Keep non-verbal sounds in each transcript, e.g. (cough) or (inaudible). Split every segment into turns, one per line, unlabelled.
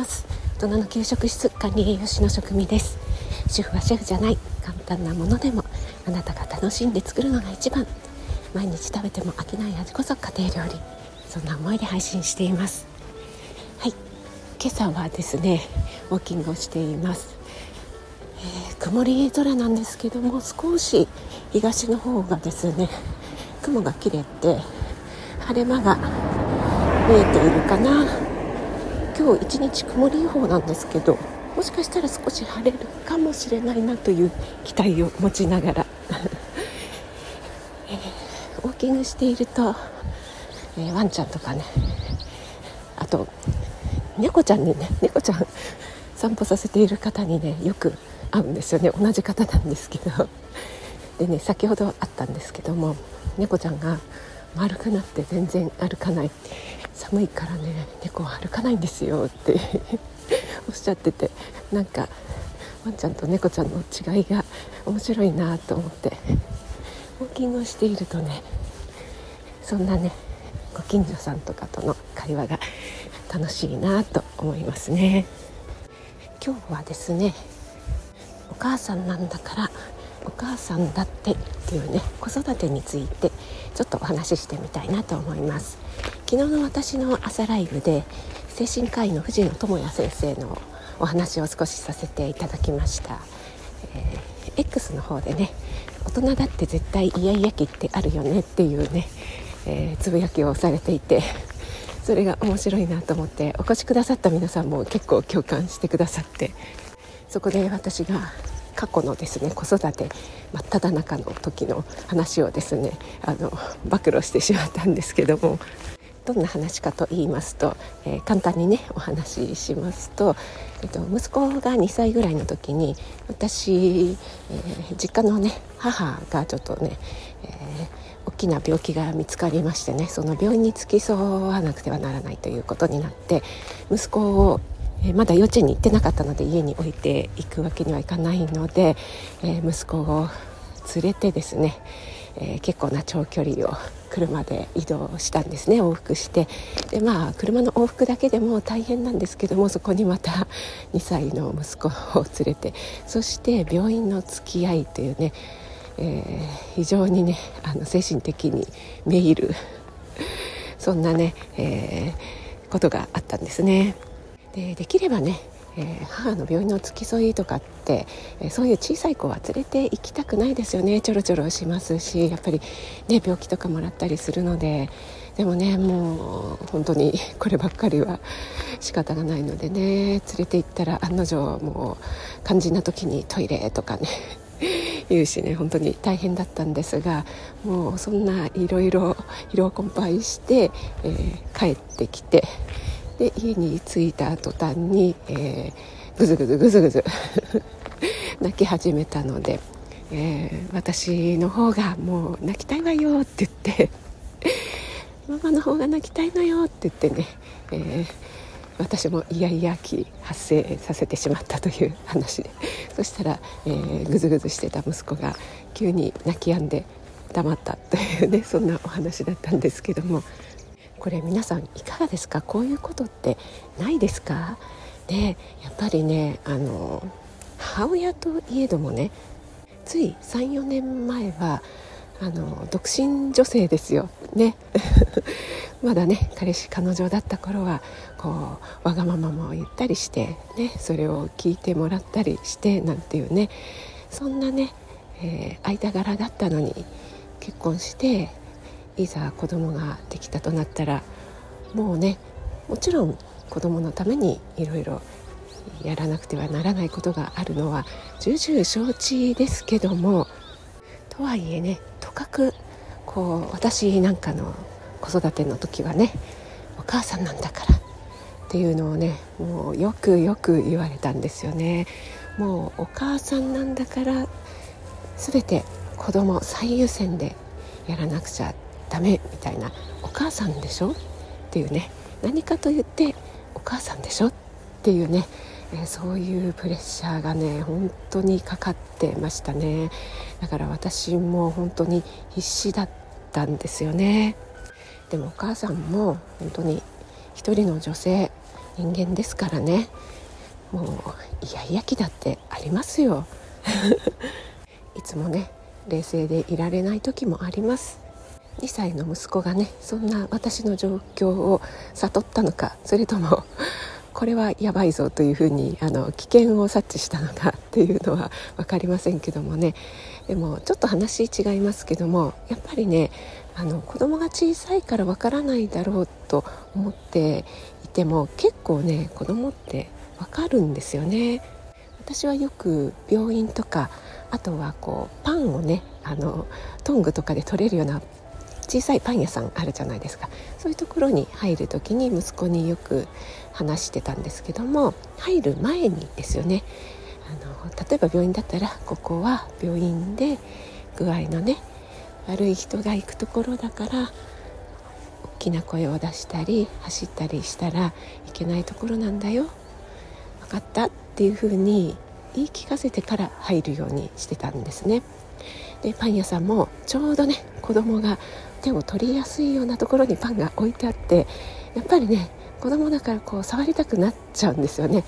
ます。大人の給食室管理栄養士の職味です。主婦はシェフじゃない。簡単なものでもあなたが楽しんで作るのが一番。毎日食べても飽きない味こそ家庭料理。そんな思いで配信しています。はい。今朝はですねウォーキングをしています。えー、曇り空なんですけども少し東の方がですね雲が切れて晴れ間が見えているかな。今日一日曇り予報なんですけどもしかしたら少し晴れるかもしれないなという期待を持ちながら (laughs) えー、ウォーキングしていると、えー、ワンちゃんとかねあと猫ちゃんにね猫ちゃん (laughs) 散歩させている方にねよく会うんですよね。同じ方なんですけど。でね先ほどあったんですけども猫ちゃんが丸くなって全然歩かない。寒いからね猫は歩かないんですよって (laughs) おっしゃっててなんかワンちゃんと猫ちゃんの違いが面白いなと思ってウォーキングをしているとねそんなねご近所さんとかとの会話が楽しいなと思いますね。今日はですねお母さんなんだからお母さんだってっていうね子育てについてちょっとお話ししてみたいなと思います。昨日の私の朝ライブで精神科医の藤野智也先生のお話を少しさせていただきました、えー、X の方でね大人だって絶対イヤイヤ期ってあるよねっていうね、えー、つぶやきをされていてそれが面白いなと思ってお越しくださった皆さんも結構共感してくださってそこで私が過去のですね子育て真っ只中の時の話をですねあの暴露してしまったんですけどもどんな話かと言いますと、えー、簡単にねお話ししますと、えっと、息子が2歳ぐらいの時に私、えー、実家のね母がちょっとね、えー、大きな病気が見つかりましてねその病院に付き添わなくてはならないということになって息子をえまだ幼稚園に行ってなかったので家に置いていくわけにはいかないので、え息子を連れてですね、えー、結構な長距離を車で移動したんですね。往復して。でまあ車の往復だけでも大変なんですけどもそこにまた (laughs) 2歳の息子を連れて。そして病院の付き合いというね、えー、非常にねあの精神的にめいるそんなね、えー、ことがあったんですね。でできればねえー、母の病院の付き添いとかって、えー、そういう小さい子は連れて行きたくないですよねちょろちょろしますしやっぱり、ね、病気とかもらったりするのででもねもう本当にこればっかりは仕方がないのでね連れて行ったら案の定もう肝心な時にトイレとかね (laughs) 言うしね本当に大変だったんですがもうそんないろいろ疲労困憊して、えー、帰ってきて。で家に着いた途端に、えー、ぐずぐずぐずぐず (laughs) 泣き始めたので、えー、私の方がもう泣きたいわよって言って (laughs) ママの方が泣きたいのよって言ってね、えー、私もイヤイヤ期発生させてしまったという話でそしたら、えー、ぐずぐずしてた息子が急に泣き止んで黙ったというねそんなお話だったんですけども。これ皆さんいかがですか？こういうことってないですか？でやっぱりねあの母親といえどもねつい34年前はあの独身女性ですよ。ね。(laughs) まだね彼氏彼女だった頃はこうわがままも言ったりしてねそれを聞いてもらったりしてなんていうねそんなね、えー、間柄だったのに結婚していざ子供ができたとなったらもうねもちろん子供のためにいろいろやらなくてはならないことがあるのは重々承知ですけどもとはいえねとかくこう私なんかの子育ての時はねお母さんなんだからっていうのをねもうよくよく言われたんですよね。もうお母さんなんだから全て子供最優先でやらなくちゃダメみたいなお母さんでしょ？っていうね何かと言ってお母さんでしょ？っていうね、えー、そういうプレッシャーがね本当にかかってましたね。だから私も本当に必死だったんですよね。でもお母さんも本当に一人の女性人間ですからね。もうイヤイヤ期だってありますよ。(laughs) いつもね冷静でいられない時もあります。2歳の息子がねそんな私の状況を悟ったのかそれとも (laughs) これはやばいぞというふうにあの危険を察知したのかっていうのは (laughs) 分かりませんけどもねでもちょっと話違いますけどもやっぱりねあの子供が小さいから分からないだろうと思っていても結構ね子供って分かるんですよね。私はよく病院とかあとはこうパンをねあのトングとかで取れるような小さいパン屋さんあるじゃないですか。そういうところに入る時に息子によく話してたんですけども入る前にですよね。あの例えば病院だったらここは病院で具合のね悪い人が行くところだから大きな声を出したり走ったりしたらいけないところなんだよ。分かったっていうふうに言い聞かせてから入るようにしてたんですね。でパン屋さんもちょうどね子供が手を取りやすいようなところにパンが置いてあってやっぱりね子供だからこう触りたくなっちゃうんですよね。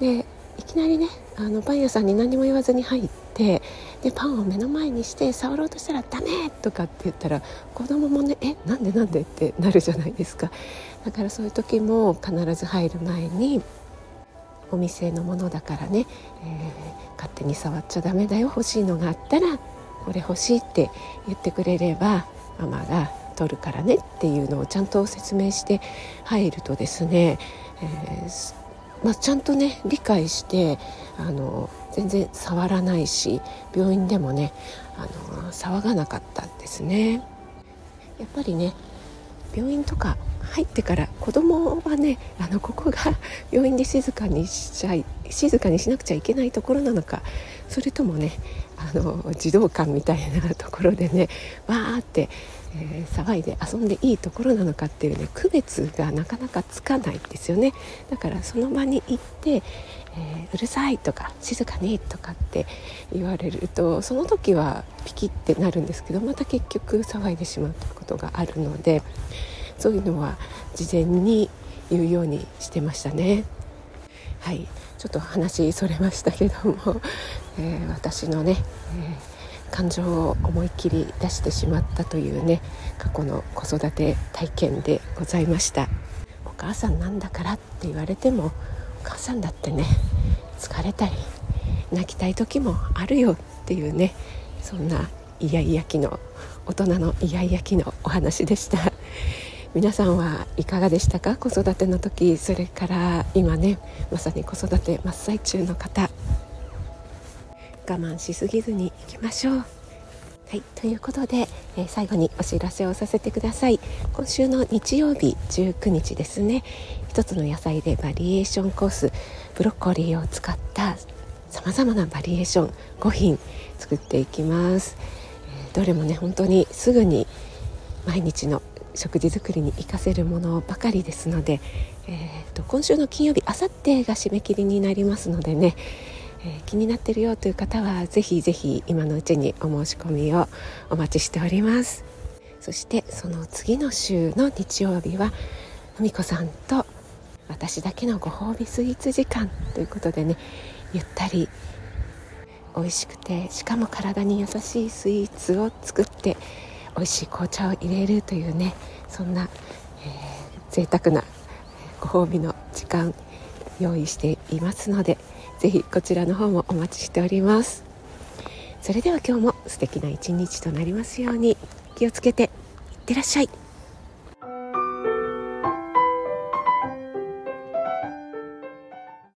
でいきなりねあのパン屋さんに何も言わずに入ってでパンを目の前にして触ろうとしたら「ダメ!」とかって言ったら子供もね「えなんでなんで?」ってなるじゃないですかだからそういう時も必ず入る前にお店のものだからね、えー、勝手に触っちゃダメだよ欲しいのがあったらこれ欲しいって言ってくれればママが取るからねっていうのをちゃんと説明して入るとですね、えー、まあ、ちゃんとね理解してあの全然触らないし病院でもねあの騒がなかったんですね。やっぱりね病院とか入ってから子供はねあのここが病院で静かにしちゃい静かにしなくちゃいけないところなのかそれともねあの児童館みたいなところでねわーって、えー、騒いで遊んでいいところなのかっていうね区別がなかなかつかないんですよね。だからその場に行って、えー、うるさいとか静かにとかって言われるとその時はピキってなるんですけどまた結局騒いでしまうことがあるのでそういうのは事前に言うようにしてましたね。はい。ちょっと話それましたけども、(laughs) えー、私のね、えー、感情を思いっきり出してしまったというね過去の子育て体験でございました。お母さんなんだからって言われてもお母さんだってね疲れたり泣きたい時もあるよっていうねそんなイヤイヤ期の大人のイヤイヤ期のお話でした。皆さんはいかがでしたか？子育ての時。それから今ねまさに子育て真っ最中の方。我慢しすぎずにいきましょう。はい、ということで、えー、最後にお知らせをさせてください。今週の日曜日19日ですね。一つの野菜でバリエーションコースブロッコリーを使ったさまざまなバリエーション5品作っていきます、えー、どれもね本当にすぐに毎日の食事作りに活かせるものばかりですので、えーと、今週の金曜日あさってが締め切りになりますのでね、えー、気になってるよという方はぜひぜひ今のうちにお申し込みをお待ちしております。そしてその次の週の日曜日はふみこさんと私だけのご褒美スイーツ時間ということでねゆったり美味しくてしかも体に優しいスイーツを作って美味しい紅茶を入れるというねそんな、えー、贅沢なご褒美の時間用意していますので是非こちらの方もお待ちしております。それでは今日も素敵な一日となりますように気をつけていってらっしゃい。